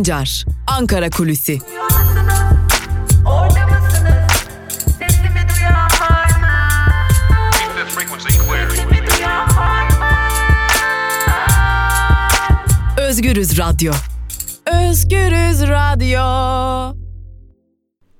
Sancar, Ankara Kulüsi. Özgürüz Radyo. Özgürüz Radyo.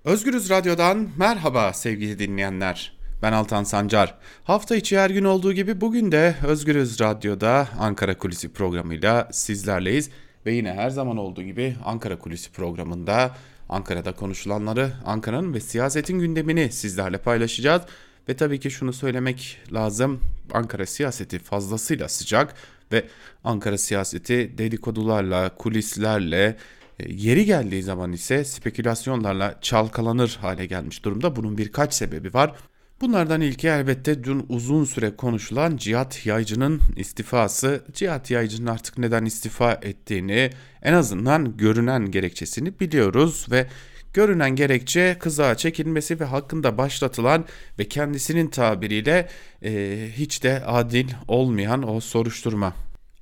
Özgürüz Radyo'dan merhaba sevgili dinleyenler. Ben Altan Sancar. Hafta içi her gün olduğu gibi bugün de Özgürüz Radyo'da Ankara Kulisi programıyla sizlerleyiz. Ve yine her zaman olduğu gibi Ankara Kulisi programında Ankara'da konuşulanları, Ankara'nın ve siyasetin gündemini sizlerle paylaşacağız. Ve tabii ki şunu söylemek lazım. Ankara siyaseti fazlasıyla sıcak ve Ankara siyaseti dedikodularla, kulislerle, e, yeri geldiği zaman ise spekülasyonlarla çalkalanır hale gelmiş durumda. Bunun birkaç sebebi var. Bunlardan ilki elbette dün uzun süre konuşulan Cihat Yaycı'nın istifası. Cihat Yaycı'nın artık neden istifa ettiğini en azından görünen gerekçesini biliyoruz ve görünen gerekçe kızağa çekilmesi ve hakkında başlatılan ve kendisinin tabiriyle e, hiç de adil olmayan o soruşturma.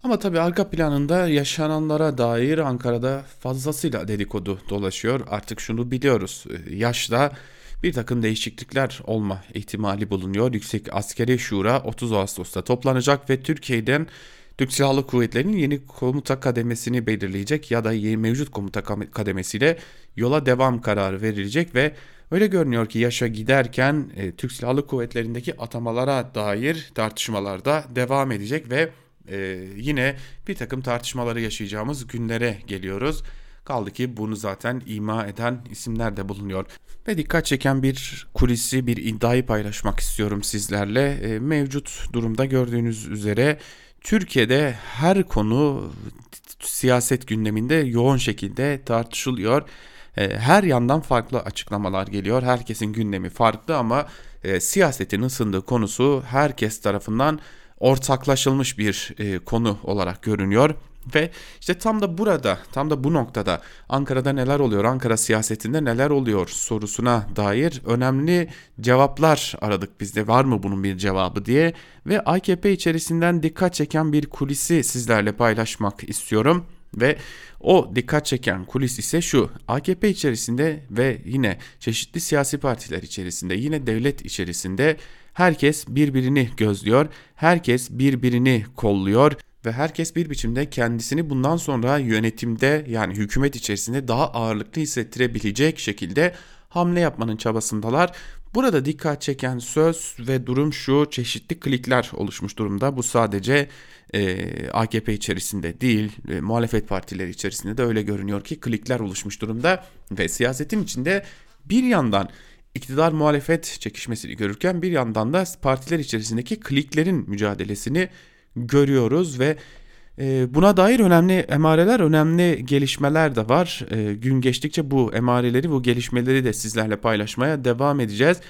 Ama tabii arka planında yaşananlara dair Ankara'da fazlasıyla dedikodu dolaşıyor. Artık şunu biliyoruz. E, yaşta bir takım değişiklikler olma ihtimali bulunuyor. Yüksek Askeri Şura 30 Ağustos'ta toplanacak ve Türkiye'den Türk Silahlı Kuvvetleri'nin yeni komuta kademesini belirleyecek ya da yeni mevcut komuta kademesiyle yola devam kararı verilecek ve öyle görünüyor ki yaşa giderken e, Türk Silahlı Kuvvetleri'ndeki atamalara dair tartışmalar da devam edecek ve e, yine bir takım tartışmaları yaşayacağımız günlere geliyoruz. Kaldı ki bunu zaten ima eden isimler de bulunuyor. Ve dikkat çeken bir kulisi, bir iddiayı paylaşmak istiyorum sizlerle. E, mevcut durumda gördüğünüz üzere Türkiye'de her konu siyaset gündeminde yoğun şekilde tartışılıyor. E, her yandan farklı açıklamalar geliyor. Herkesin gündemi farklı ama e, siyasetin ısındığı konusu herkes tarafından ortaklaşılmış bir konu olarak görünüyor. Ve işte tam da burada, tam da bu noktada Ankara'da neler oluyor, Ankara siyasetinde neler oluyor sorusuna dair önemli cevaplar aradık bizde. Var mı bunun bir cevabı diye ve AKP içerisinden dikkat çeken bir kulisi sizlerle paylaşmak istiyorum. Ve o dikkat çeken kulis ise şu AKP içerisinde ve yine çeşitli siyasi partiler içerisinde yine devlet içerisinde herkes birbirini gözlüyor, herkes birbirini kolluyor ve herkes bir biçimde kendisini bundan sonra yönetimde yani hükümet içerisinde daha ağırlıklı hissettirebilecek şekilde hamle yapmanın çabasındalar. Burada dikkat çeken söz ve durum şu çeşitli klikler oluşmuş durumda. Bu sadece e, AKP içerisinde değil e, muhalefet partileri içerisinde de öyle görünüyor ki klikler oluşmuş durumda. Ve siyasetin içinde bir yandan iktidar muhalefet çekişmesini görürken bir yandan da partiler içerisindeki kliklerin mücadelesini görüyoruz ve e, buna dair önemli emareler, önemli gelişmeler de var. E, gün geçtikçe bu emareleri, bu gelişmeleri de sizlerle paylaşmaya devam edeceğiz.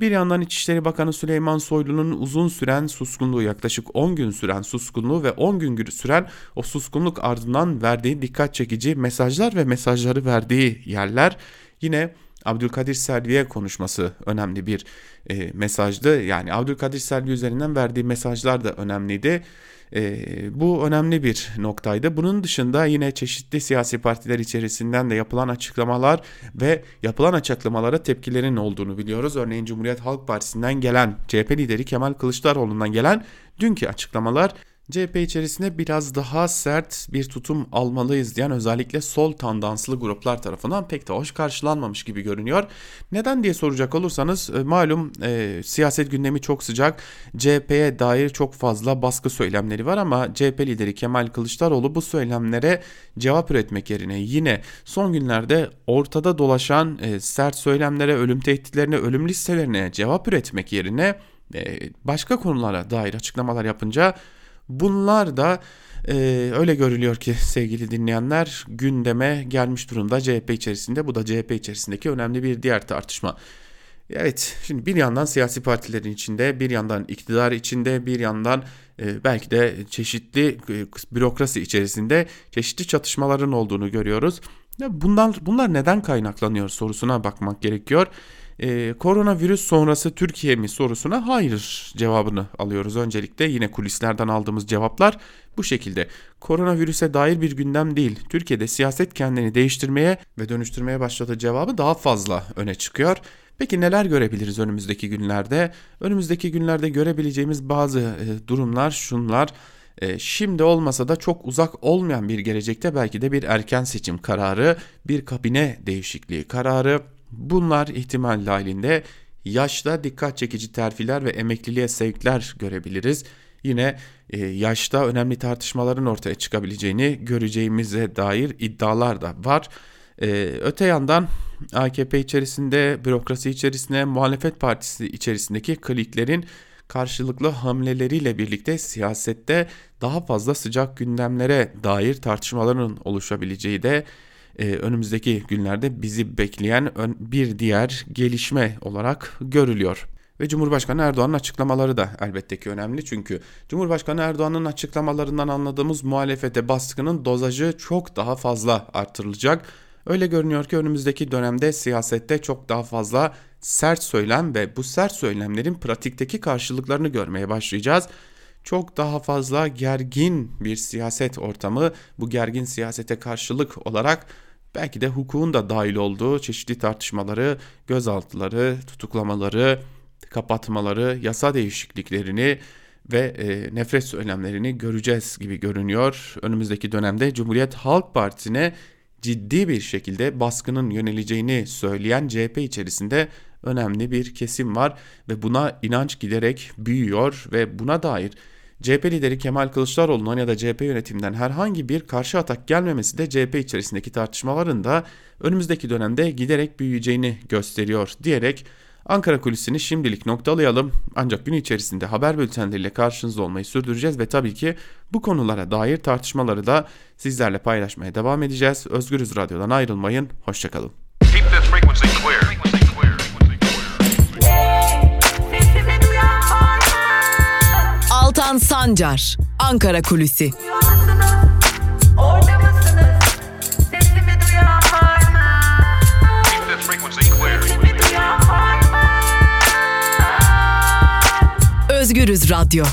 Bir yandan İçişleri Bakanı Süleyman Soylu'nun uzun süren suskunluğu yaklaşık 10 gün süren suskunluğu ve 10 gün süren o suskunluk ardından verdiği dikkat çekici mesajlar ve mesajları verdiği yerler yine Abdülkadir Selvi'ye konuşması önemli bir e, mesajdı. Yani Abdülkadir Selvi üzerinden verdiği mesajlar da önemliydi. E, bu önemli bir noktaydı. Bunun dışında yine çeşitli siyasi partiler içerisinden de yapılan açıklamalar ve yapılan açıklamalara tepkilerin olduğunu biliyoruz. Örneğin Cumhuriyet Halk Partisi'nden gelen CHP lideri Kemal Kılıçdaroğlu'ndan gelen dünkü açıklamalar CHP içerisinde biraz daha sert bir tutum almalıyız diyen özellikle sol tandanslı gruplar tarafından pek de hoş karşılanmamış gibi görünüyor. Neden diye soracak olursanız e, malum e, siyaset gündemi çok sıcak. CHP'ye dair çok fazla baskı söylemleri var ama CHP lideri Kemal Kılıçdaroğlu bu söylemlere cevap üretmek yerine yine son günlerde ortada dolaşan e, sert söylemlere, ölüm tehditlerine, ölüm listelerine cevap üretmek yerine e, başka konulara dair açıklamalar yapınca Bunlar da e, öyle görülüyor ki sevgili dinleyenler gündeme gelmiş durumda CHP içerisinde. Bu da CHP içerisindeki önemli bir diğer tartışma. Evet şimdi bir yandan siyasi partilerin içinde bir yandan iktidar içinde bir yandan e, belki de çeşitli e, bürokrasi içerisinde çeşitli çatışmaların olduğunu görüyoruz. Bundan, bunlar neden kaynaklanıyor sorusuna bakmak gerekiyor. E, koronavirüs sonrası Türkiye mi sorusuna hayır cevabını alıyoruz. Öncelikle yine kulislerden aldığımız cevaplar bu şekilde. Koronavirüse dair bir gündem değil. Türkiye'de siyaset kendini değiştirmeye ve dönüştürmeye başladığı cevabı daha fazla öne çıkıyor. Peki neler görebiliriz önümüzdeki günlerde? Önümüzdeki günlerde görebileceğimiz bazı e, durumlar şunlar. E, şimdi olmasa da çok uzak olmayan bir gelecekte belki de bir erken seçim kararı, bir kabine değişikliği kararı. Bunlar ihtimal dahilinde yaşta dikkat çekici terfiler ve emekliliğe sevkler görebiliriz. Yine e, yaşta önemli tartışmaların ortaya çıkabileceğini göreceğimize dair iddialar da var. E, öte yandan AKP içerisinde, bürokrasi içerisinde, muhalefet partisi içerisindeki kliklerin karşılıklı hamleleriyle birlikte siyasette daha fazla sıcak gündemlere dair tartışmaların oluşabileceği de e, önümüzdeki günlerde bizi bekleyen bir diğer gelişme olarak görülüyor. Ve Cumhurbaşkanı Erdoğan'ın açıklamaları da elbette ki önemli çünkü Cumhurbaşkanı Erdoğan'ın açıklamalarından anladığımız muhalefete baskının dozajı çok daha fazla artırılacak. Öyle görünüyor ki önümüzdeki dönemde siyasette çok daha fazla sert söylem ve bu sert söylemlerin pratikteki karşılıklarını görmeye başlayacağız. Çok daha fazla gergin bir siyaset ortamı bu gergin siyasete karşılık olarak belki de hukukun da dahil olduğu çeşitli tartışmaları, gözaltıları, tutuklamaları, kapatmaları, yasa değişikliklerini ve e, nefret söylemlerini göreceğiz gibi görünüyor. Önümüzdeki dönemde Cumhuriyet Halk Partisi'ne ciddi bir şekilde baskının yöneleceğini söyleyen CHP içerisinde önemli bir kesim var ve buna inanç giderek büyüyor ve buna dair CHP lideri Kemal Kılıçdaroğlu'ndan ya da CHP yönetiminden herhangi bir karşı atak gelmemesi de CHP içerisindeki tartışmaların da önümüzdeki dönemde giderek büyüyeceğini gösteriyor diyerek Ankara kulisini şimdilik noktalayalım ancak gün içerisinde haber bültenleriyle karşınızda olmayı sürdüreceğiz ve tabii ki bu konulara dair tartışmaları da sizlerle paylaşmaya devam edeceğiz. Özgürüz Radyo'dan ayrılmayın, hoşçakalın. Altan Sancar, Ankara Kulüsi. Özgürüz Radyo.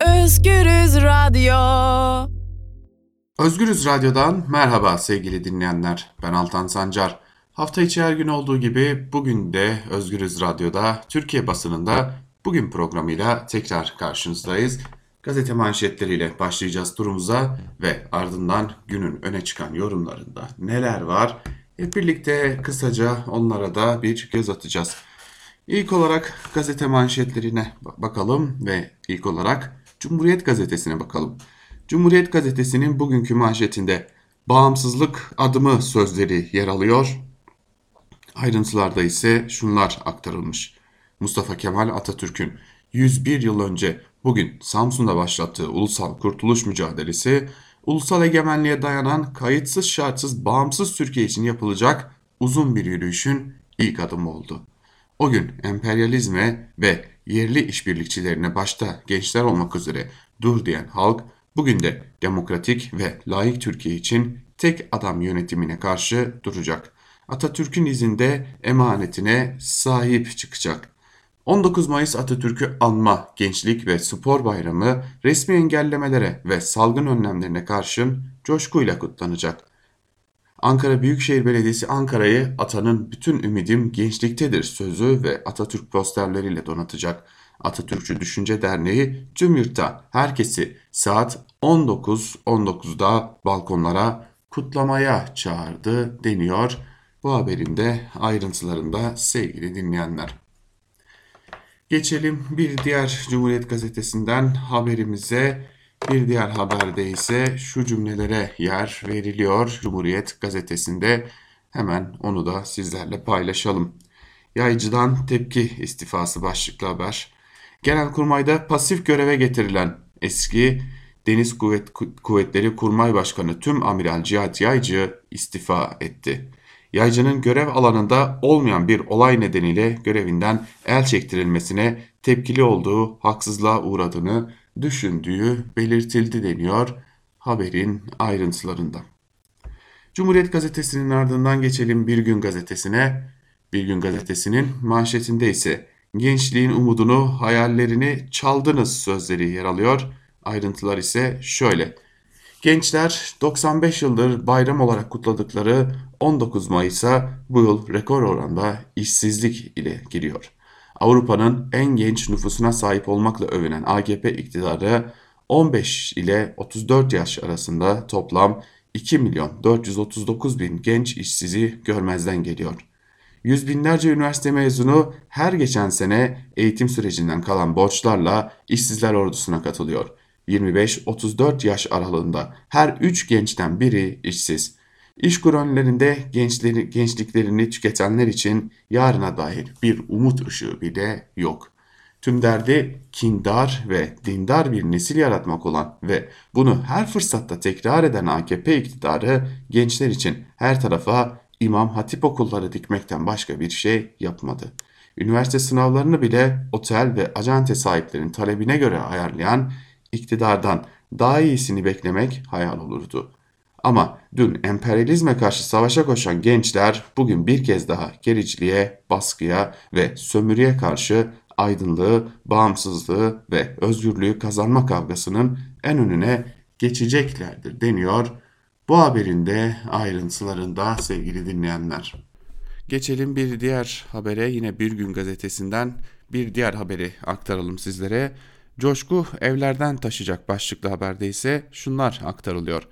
Özgürüz Radyo. Özgürüz Radyo'dan merhaba sevgili dinleyenler. Ben Altan Sancar. Hafta içi her gün olduğu gibi bugün de Özgürüz Radyo'da Türkiye basınında bugün programıyla tekrar karşınızdayız. Gazete manşetleriyle başlayacağız turumuza ve ardından günün öne çıkan yorumlarında neler var? Hep birlikte kısaca onlara da bir göz atacağız. İlk olarak gazete manşetlerine bakalım ve ilk olarak Cumhuriyet Gazetesi'ne bakalım. Cumhuriyet Gazetesi'nin bugünkü manşetinde bağımsızlık adımı sözleri yer alıyor. Ayrıntılarda ise şunlar aktarılmış. Mustafa Kemal Atatürk'ün 101 yıl önce bugün Samsun'da başlattığı ulusal kurtuluş mücadelesi, ulusal egemenliğe dayanan kayıtsız şartsız bağımsız Türkiye için yapılacak uzun bir yürüyüşün ilk adımı oldu. O gün emperyalizme ve yerli işbirlikçilerine başta gençler olmak üzere dur diyen halk bugün de demokratik ve layık Türkiye için tek adam yönetimine karşı duracak. Atatürk'ün izinde emanetine sahip çıkacak. 19 Mayıs Atatürk'ü anma, gençlik ve spor bayramı resmi engellemelere ve salgın önlemlerine karşın coşkuyla kutlanacak. Ankara Büyükşehir Belediyesi Ankara'yı atanın bütün ümidim gençliktedir sözü ve Atatürk posterleriyle donatacak. Atatürkçü Düşünce Derneği tüm yurtta herkesi saat 19.19'da balkonlara kutlamaya çağırdı deniyor. Bu haberin de ayrıntılarında sevgili dinleyenler. Geçelim bir diğer Cumhuriyet Gazetesi'nden haberimize. Bir diğer haberde ise şu cümlelere yer veriliyor Cumhuriyet gazetesinde. Hemen onu da sizlerle paylaşalım. Yaycıdan tepki istifası başlıklı haber. Genelkurmay'da pasif göreve getirilen eski Deniz Kuvvet, Kuvvetleri Kurmay Başkanı Tüm Amiral Cihat Yaycı istifa etti. Yaycı'nın görev alanında olmayan bir olay nedeniyle görevinden el çektirilmesine tepkili olduğu haksızlığa uğradığını düşündüğü belirtildi deniyor haberin ayrıntılarında. Cumhuriyet Gazetesi'nin ardından geçelim Bir Gün Gazetesi'ne. Bir Gün Gazetesi'nin manşetinde ise gençliğin umudunu, hayallerini çaldınız sözleri yer alıyor. Ayrıntılar ise şöyle. Gençler 95 yıldır bayram olarak kutladıkları 19 Mayıs'a bu yıl rekor oranda işsizlik ile giriyor. Avrupa'nın en genç nüfusuna sahip olmakla övünen AKP iktidarı 15 ile 34 yaş arasında toplam 2 milyon 439 bin genç işsizi görmezden geliyor. Yüz binlerce üniversite mezunu her geçen sene eğitim sürecinden kalan borçlarla işsizler ordusuna katılıyor. 25-34 yaş aralığında her 3 gençten biri işsiz. İş önlerinde gençleri, gençliklerini tüketenler için yarına dair bir umut ışığı bile yok. Tüm derdi kindar ve dindar bir nesil yaratmak olan ve bunu her fırsatta tekrar eden AKP iktidarı gençler için her tarafa imam hatip okulları dikmekten başka bir şey yapmadı. Üniversite sınavlarını bile otel ve acente sahiplerinin talebine göre ayarlayan iktidardan daha iyisini beklemek hayal olurdu. Ama dün emperyalizme karşı savaşa koşan gençler bugün bir kez daha gericiliğe, baskıya ve sömürüye karşı aydınlığı, bağımsızlığı ve özgürlüğü kazanma kavgasının en önüne geçeceklerdir deniyor. Bu haberin de ayrıntılarında sevgili dinleyenler. Geçelim bir diğer habere yine Bir Gün Gazetesi'nden bir diğer haberi aktaralım sizlere. Coşku evlerden taşıyacak başlıklı haberde ise şunlar aktarılıyor.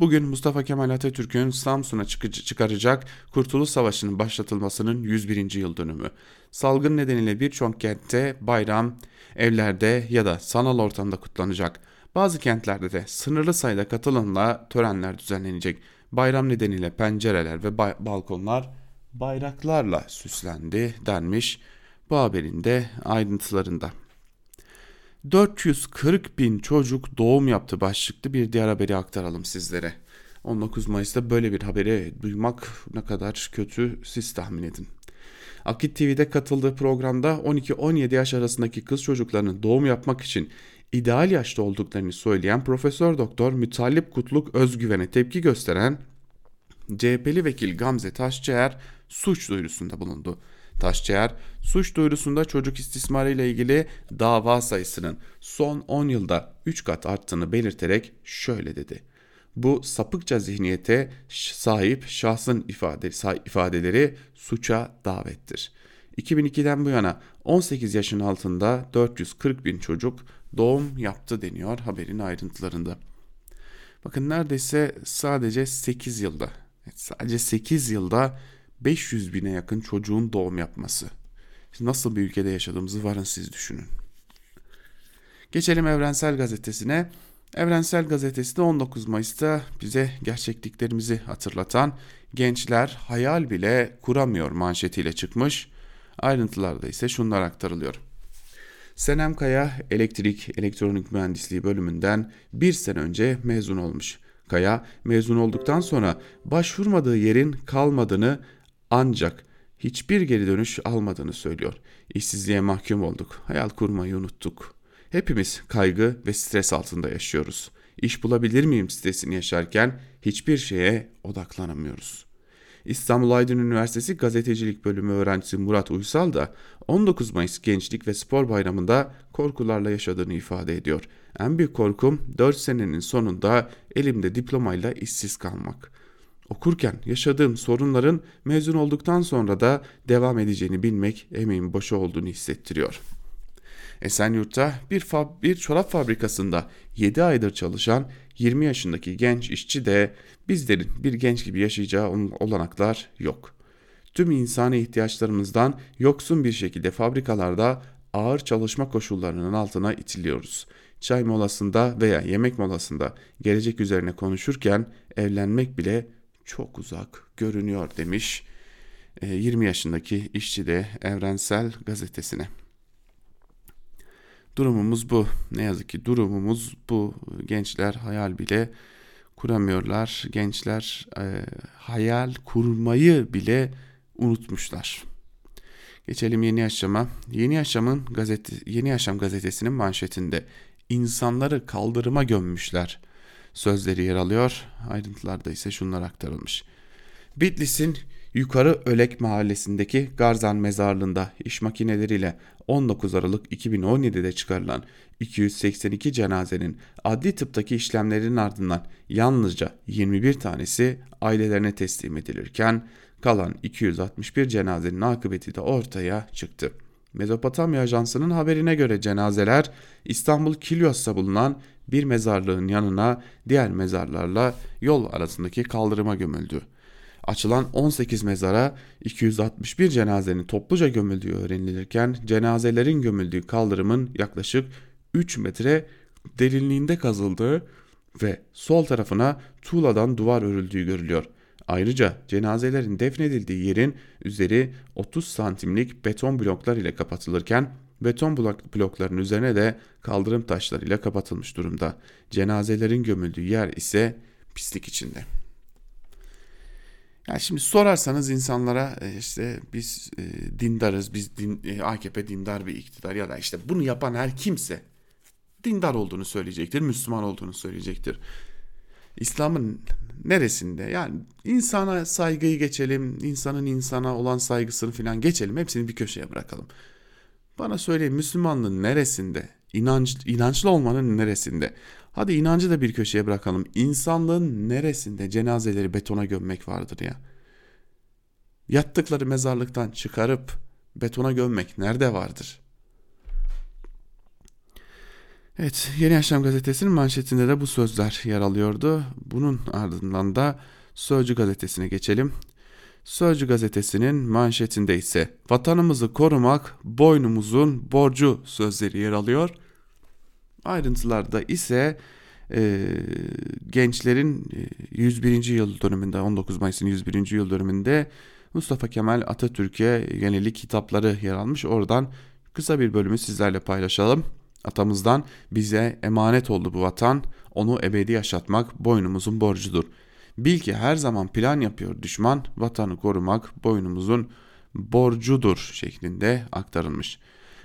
Bugün Mustafa Kemal Atatürk'ün Samsun'a çıkaracak Kurtuluş Savaşı'nın başlatılmasının 101. yıl dönümü. Salgın nedeniyle birçok kentte bayram evlerde ya da sanal ortamda kutlanacak. Bazı kentlerde de sınırlı sayıda katılımla törenler düzenlenecek. Bayram nedeniyle pencereler ve balkonlar bayraklarla süslendi denmiş bu haberin de ayrıntılarında. 440 bin çocuk doğum yaptı başlıklı bir diğer haberi aktaralım sizlere. 19 Mayıs'ta böyle bir haberi duymak ne kadar kötü siz tahmin edin. Akit TV'de katıldığı programda 12-17 yaş arasındaki kız çocuklarının doğum yapmak için ideal yaşta olduklarını söyleyen Profesör Doktor Mütallip Kutluk Özgüven'e tepki gösteren CHP'li vekil Gamze Taşçıer suç duyurusunda bulundu. Taşçıer, suç duyurusunda çocuk istismarı ile ilgili dava sayısının son 10 yılda 3 kat arttığını belirterek şöyle dedi. Bu sapıkça zihniyete sahip şahsın ifade, ifadeleri suça davettir. 2002'den bu yana 18 yaşın altında 440 bin çocuk doğum yaptı deniyor haberin ayrıntılarında. Bakın neredeyse sadece 8 yılda, sadece 8 yılda 500 bine yakın çocuğun doğum yapması. Nasıl bir ülkede yaşadığımızı varın siz düşünün. Geçelim Evrensel Gazetesi'ne. Evrensel Gazetesi de 19 Mayıs'ta bize gerçekliklerimizi hatırlatan gençler hayal bile kuramıyor manşetiyle çıkmış. Ayrıntılarda ise şunlar aktarılıyor. Senem Kaya elektrik elektronik mühendisliği bölümünden bir sene önce mezun olmuş. Kaya mezun olduktan sonra başvurmadığı yerin kalmadığını ancak hiçbir geri dönüş almadığını söylüyor. İşsizliğe mahkum olduk. Hayal kurmayı unuttuk. Hepimiz kaygı ve stres altında yaşıyoruz. İş bulabilir miyim stresini yaşarken hiçbir şeye odaklanamıyoruz. İstanbul Aydın Üniversitesi Gazetecilik Bölümü öğrencisi Murat Uysal da 19 Mayıs Gençlik ve Spor Bayramı'nda korkularla yaşadığını ifade ediyor. En büyük korkum 4 senenin sonunda elimde diplomayla işsiz kalmak. Okurken yaşadığım sorunların mezun olduktan sonra da devam edeceğini bilmek emeğin boşa olduğunu hissettiriyor. Esenyurt'ta bir, fab bir çorap fabrikasında 7 aydır çalışan 20 yaşındaki genç işçi de bizlerin bir genç gibi yaşayacağı olanaklar yok. Tüm insani ihtiyaçlarımızdan yoksun bir şekilde fabrikalarda ağır çalışma koşullarının altına itiliyoruz. Çay molasında veya yemek molasında gelecek üzerine konuşurken evlenmek bile çok uzak görünüyor demiş 20 e, yaşındaki işçi de Evrensel Gazetesi'ne. Durumumuz bu. Ne yazık ki durumumuz bu. Gençler hayal bile kuramıyorlar. Gençler e, hayal kurmayı bile unutmuşlar. Geçelim Yeni Yaşam'a. Yeni Yaşam'ın gazete Yeni Yaşam gazetesinin manşetinde insanları kaldırıma gömmüşler sözleri yer alıyor. Ayrıntılarda ise şunlar aktarılmış. Bitlis'in Yukarı Ölek mahallesindeki Garzan mezarlığında iş makineleriyle 19 Aralık 2017'de çıkarılan 282 cenazenin adli tıptaki işlemlerin ardından yalnızca 21 tanesi ailelerine teslim edilirken kalan 261 cenazenin akıbeti de ortaya çıktı. Mezopotamya Ajansı'nın haberine göre cenazeler İstanbul Kilyos'ta bulunan bir mezarlığın yanına diğer mezarlarla yol arasındaki kaldırıma gömüldü. Açılan 18 mezara 261 cenazenin topluca gömüldüğü öğrenilirken cenazelerin gömüldüğü kaldırımın yaklaşık 3 metre derinliğinde kazıldığı ve sol tarafına tuğladan duvar örüldüğü görülüyor. Ayrıca cenazelerin defnedildiği yerin üzeri 30 santimlik beton bloklar ile kapatılırken beton blokların üzerine de kaldırım taşları ile kapatılmış durumda. Cenazelerin gömüldüğü yer ise pislik içinde. Yani şimdi sorarsanız insanlara e, işte biz e, dindarız, biz din, e, AKP dindar bir iktidar ya da işte bunu yapan her kimse dindar olduğunu söyleyecektir, Müslüman olduğunu söyleyecektir. İslam'ın neresinde yani insana saygıyı geçelim, insanın insana olan saygısını falan geçelim, hepsini bir köşeye bırakalım. Bana söyleyin Müslümanlığın neresinde, inanç, inançlı olmanın neresinde? Hadi inancı da bir köşeye bırakalım. İnsanlığın neresinde cenazeleri betona gömmek vardır ya? Yattıkları mezarlıktan çıkarıp betona gömmek nerede vardır? Evet, Yeni Yaşam gazetesinin manşetinde de bu sözler yer alıyordu. Bunun ardından da Sözcü gazetesine geçelim. Sözcü gazetesinin manşetinde ise vatanımızı korumak boynumuzun borcu sözleri yer alıyor. Ayrıntılarda ise e, gençlerin 101. yıl dönümünde 19 Mayıs'ın 101. yıl dönümünde Mustafa Kemal Atatürk'e yönelik hitapları yer almış. Oradan kısa bir bölümü sizlerle paylaşalım. Atamızdan bize emanet oldu bu vatan, onu ebedi yaşatmak boynumuzun borcudur. Bil ki her zaman plan yapıyor düşman, vatanı korumak boynumuzun borcudur şeklinde aktarılmış.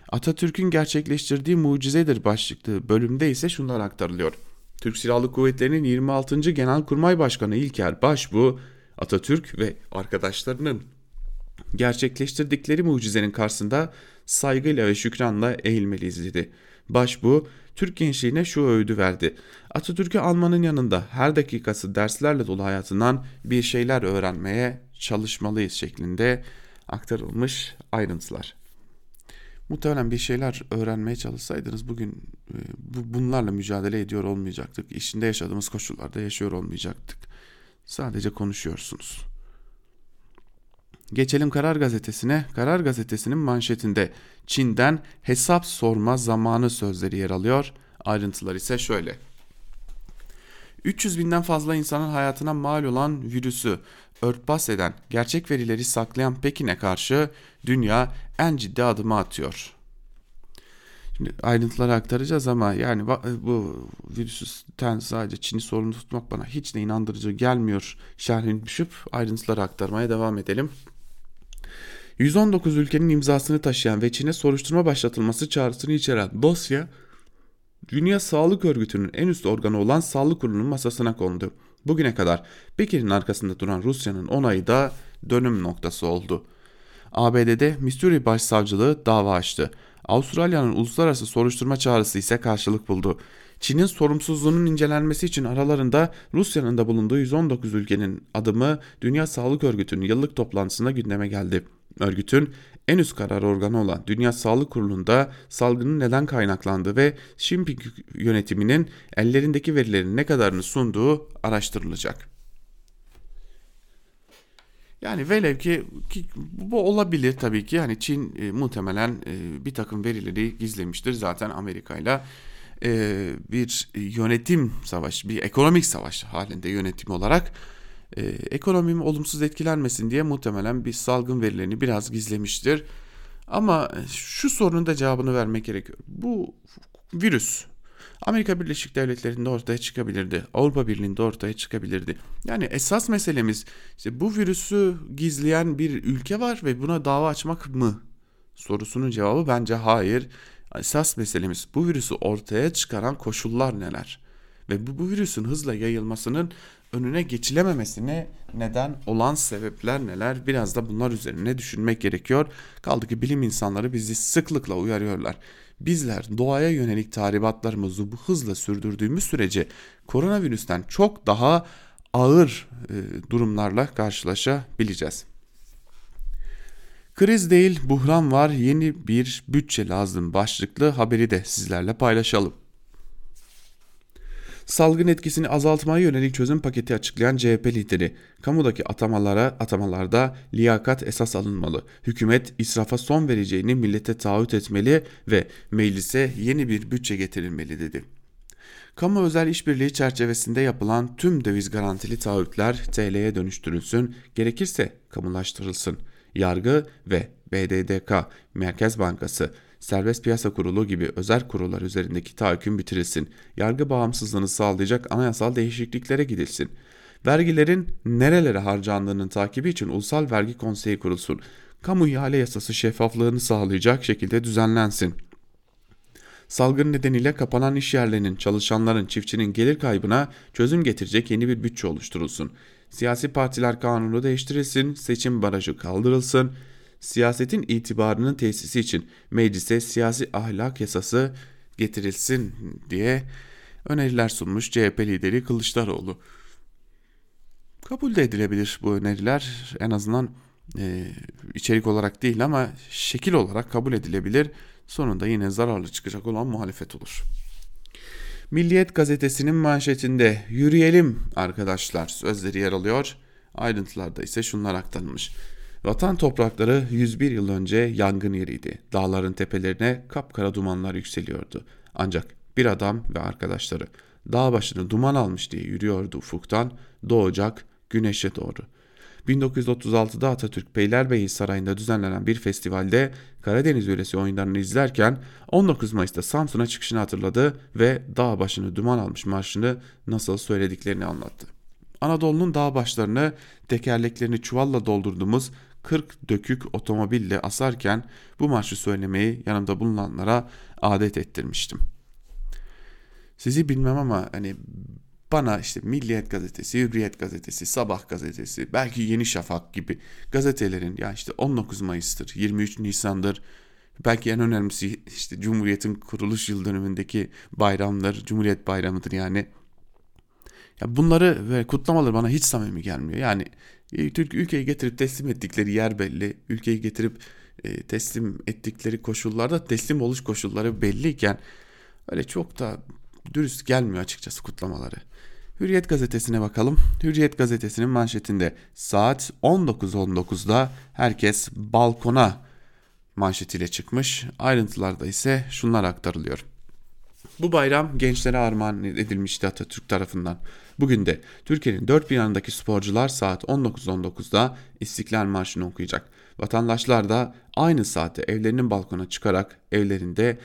Atatürk'ün gerçekleştirdiği mucizedir başlıklı bölümde ise şunlar aktarılıyor. Türk Silahlı Kuvvetleri'nin 26. Genelkurmay Başkanı İlker Başbuğ, Atatürk ve arkadaşlarının gerçekleştirdikleri mucizenin karşısında saygıyla ve şükranla eğilmeliyiz dedi. Başbuğ, Türk gençliğine şu öğüdü verdi. Atatürk'ü almanın yanında her dakikası derslerle dolu hayatından bir şeyler öğrenmeye çalışmalıyız şeklinde aktarılmış ayrıntılar. Muhtemelen bir şeyler öğrenmeye çalışsaydınız bugün e, bu, bunlarla mücadele ediyor olmayacaktık. İçinde yaşadığımız koşullarda yaşıyor olmayacaktık. Sadece konuşuyorsunuz. Geçelim Karar Gazetesi'ne. Karar Gazetesi'nin manşetinde Çin'den hesap sorma zamanı sözleri yer alıyor. Ayrıntılar ise şöyle. 300 binden fazla insanın hayatına mal olan virüsü örtbas eden, gerçek verileri saklayan Pekin'e karşı dünya en ciddi adımı atıyor. Şimdi ayrıntıları aktaracağız ama yani bu virüsten sadece Çin'i sorumlu tutmak bana hiç de inandırıcı gelmiyor şerhini düşüp ayrıntıları aktarmaya devam edelim. 119 ülkenin imzasını taşıyan ve Çin'e soruşturma başlatılması çağrısını içeren dosya Dünya Sağlık Örgütü'nün en üst organı olan Sağlık Kurulu'nun masasına kondu. Bugüne kadar Pekin'in arkasında duran Rusya'nın onayı da dönüm noktası oldu. ABD'de Missouri Başsavcılığı dava açtı. Avustralya'nın uluslararası soruşturma çağrısı ise karşılık buldu. Çin'in sorumsuzluğunun incelenmesi için aralarında Rusya'nın da bulunduğu 119 ülkenin adımı Dünya Sağlık Örgütü'nün yıllık toplantısında gündeme geldi. Örgütün en üst karar organı olan Dünya Sağlık Kurulu'nda salgının neden kaynaklandığı ve Xinping yönetiminin ellerindeki verilerin ne kadarını sunduğu araştırılacak. Yani velev ki, ki bu olabilir tabii ki. Yani Çin e, muhtemelen e, bir takım verileri gizlemiştir. Zaten Amerika ile e, bir yönetim savaşı, bir ekonomik savaş halinde yönetim olarak e, ekonomim olumsuz etkilenmesin diye muhtemelen bir salgın verilerini biraz gizlemiştir. Ama şu sorunun da cevabını vermek gerekiyor. Bu virüs Amerika Birleşik Devletleri'nde ortaya çıkabilirdi. Avrupa Birliği'nde ortaya çıkabilirdi. Yani esas meselemiz işte bu virüsü gizleyen bir ülke var ve buna dava açmak mı? Sorusunun cevabı bence hayır. Esas meselemiz bu virüsü ortaya çıkaran koşullar neler? ve bu, bu virüsün hızla yayılmasının önüne geçilememesine neden olan sebepler neler biraz da bunlar üzerine düşünmek gerekiyor. Kaldı ki bilim insanları bizi sıklıkla uyarıyorlar. Bizler doğaya yönelik tahribatlarımızı bu hızla sürdürdüğümüz sürece koronavirüsten çok daha ağır e, durumlarla karşılaşabileceğiz. Kriz değil buhran var yeni bir bütçe lazım başlıklı haberi de sizlerle paylaşalım. Salgın etkisini azaltmaya yönelik çözüm paketi açıklayan CHP lideri, kamudaki atamalara atamalarda liyakat esas alınmalı. Hükümet israfa son vereceğini millete taahhüt etmeli ve meclise yeni bir bütçe getirilmeli dedi. Kamu özel işbirliği çerçevesinde yapılan tüm döviz garantili taahhütler TL'ye dönüştürülsün, gerekirse kamulaştırılsın. Yargı ve BDDK, Merkez Bankası, Serbest Piyasa Kurulu gibi özel kurullar üzerindeki tahakküm bitirilsin. Yargı bağımsızlığını sağlayacak anayasal değişikliklere gidilsin. Vergilerin nerelere harcandığının takibi için Ulusal Vergi Konseyi kurulsun. Kamu ihale yasası şeffaflığını sağlayacak şekilde düzenlensin. Salgın nedeniyle kapanan iş yerlerinin, çalışanların, çiftçinin gelir kaybına çözüm getirecek yeni bir bütçe oluşturulsun. Siyasi partiler kanunu değiştirilsin, seçim barajı kaldırılsın, siyasetin itibarının tesisi için meclise siyasi ahlak yasası getirilsin diye öneriler sunmuş CHP lideri Kılıçdaroğlu. Kabul de edilebilir bu öneriler en azından e, içerik olarak değil ama şekil olarak kabul edilebilir. Sonunda yine zararlı çıkacak olan muhalefet olur. Milliyet gazetesinin manşetinde yürüyelim arkadaşlar sözleri yer alıyor. Ayrıntılarda ise şunlar aktarılmış. Vatan toprakları 101 yıl önce yangın yeriydi. Dağların tepelerine kapkara dumanlar yükseliyordu. Ancak bir adam ve arkadaşları dağ başını duman almış diye yürüyordu ufuktan doğacak güneşe doğru. 1936'da Atatürk Beylerbeyi Sarayı'nda düzenlenen bir festivalde Karadeniz yöresi oyunlarını izlerken 19 Mayıs'ta Samsun'a çıkışını hatırladı ve dağ başını duman almış marşını nasıl söylediklerini anlattı. Anadolu'nun dağ başlarını tekerleklerini çuvalla doldurduğumuz 40 dökük otomobille asarken bu marşı söylemeyi yanımda bulunanlara adet ettirmiştim. Sizi bilmem ama hani bana işte Milliyet gazetesi, Hürriyet gazetesi, Sabah gazetesi, belki Yeni Şafak gibi gazetelerin ya işte 19 Mayıs'tır, 23 Nisan'dır, belki en önemlisi işte Cumhuriyet'in kuruluş yıl dönümündeki bayramlar, Cumhuriyet Bayramı'dır yani. Ya bunları ve kutlamaları bana hiç samimi gelmiyor. Yani e, Türk ülkeyi getirip teslim ettikleri yer belli. Ülkeyi getirip e, teslim ettikleri koşullarda teslim oluş koşulları belliyken öyle çok da dürüst gelmiyor açıkçası kutlamaları. Hürriyet gazetesine bakalım. Hürriyet gazetesinin manşetinde saat 19.19'da herkes balkona manşetiyle çıkmış. Ayrıntılarda ise şunlar aktarılıyor. Bu bayram gençlere armağan edilmişti Atatürk tarafından. Bugün de Türkiye'nin dört bir yanındaki sporcular saat 19.19'da İstiklal Marşı'nı okuyacak. Vatandaşlar da aynı saatte evlerinin balkona çıkarak evlerinde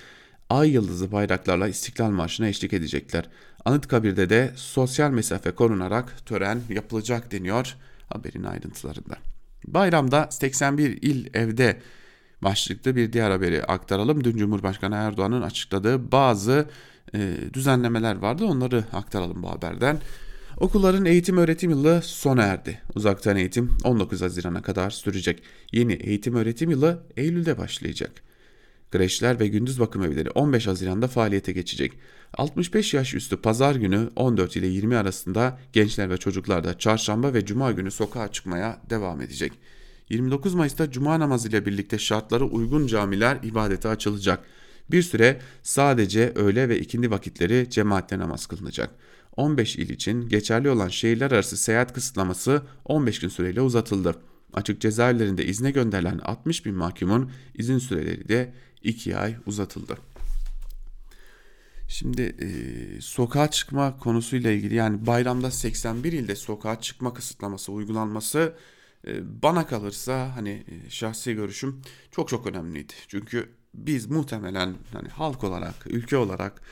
ay yıldızı bayraklarla İstiklal Marşı'na eşlik edecekler. Anıtkabir'de de sosyal mesafe korunarak tören yapılacak deniyor haberin ayrıntılarında. Bayramda 81 il evde başlıklı bir diğer haberi aktaralım. Dün Cumhurbaşkanı Erdoğan'ın açıkladığı bazı e, düzenlemeler vardı. Onları aktaralım bu haberden. Okulların eğitim öğretim yılı sona erdi. Uzaktan eğitim 19 Haziran'a kadar sürecek. Yeni eğitim öğretim yılı Eylül'de başlayacak. Kreşler ve gündüz bakım evleri 15 Haziran'da faaliyete geçecek. 65 yaş üstü pazar günü 14 ile 20 arasında gençler ve çocuklar da çarşamba ve cuma günü sokağa çıkmaya devam edecek. 29 Mayıs'ta cuma namazı ile birlikte şartları uygun camiler ibadete açılacak. Bir süre sadece öğle ve ikindi vakitleri cemaatle namaz kılınacak. 15 il için geçerli olan şehirler arası seyahat kısıtlaması 15 gün süreyle uzatıldı. Açık cezaevlerinde izne gönderilen 60 bin mahkumun izin süreleri de 2 ay uzatıldı. Şimdi e, sokağa çıkma konusuyla ilgili yani bayramda 81 ilde sokağa çıkma kısıtlaması uygulanması e, bana kalırsa hani e, şahsi görüşüm çok çok önemliydi. Çünkü biz muhtemelen hani halk olarak, ülke olarak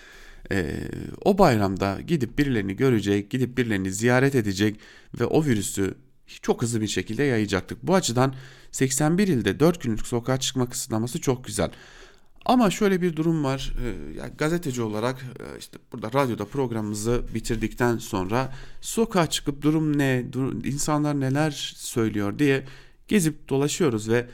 e, o bayramda gidip birilerini görecek, gidip birilerini ziyaret edecek ve o virüsü çok hızlı bir şekilde yayacaktık. Bu açıdan 81 ilde 4 günlük sokağa çıkma kısıtlaması çok güzel. Ama şöyle bir durum var. Ee, yani gazeteci olarak e, işte burada radyoda programımızı bitirdikten sonra sokağa çıkıp durum ne, insanlar neler söylüyor diye gezip dolaşıyoruz ve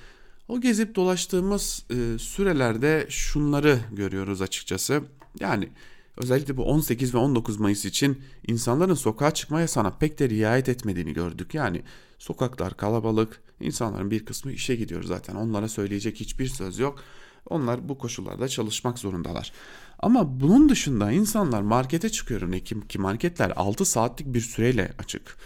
o gezip dolaştığımız e, sürelerde şunları görüyoruz açıkçası. Yani özellikle bu 18 ve 19 Mayıs için insanların sokağa çıkma yasağına pek de riayet etmediğini gördük. Yani sokaklar kalabalık, insanların bir kısmı işe gidiyor zaten. Onlara söyleyecek hiçbir söz yok. Onlar bu koşullarda çalışmak zorundalar. Ama bunun dışında insanlar markete çıkıyor ne ki marketler 6 saatlik bir süreyle açık.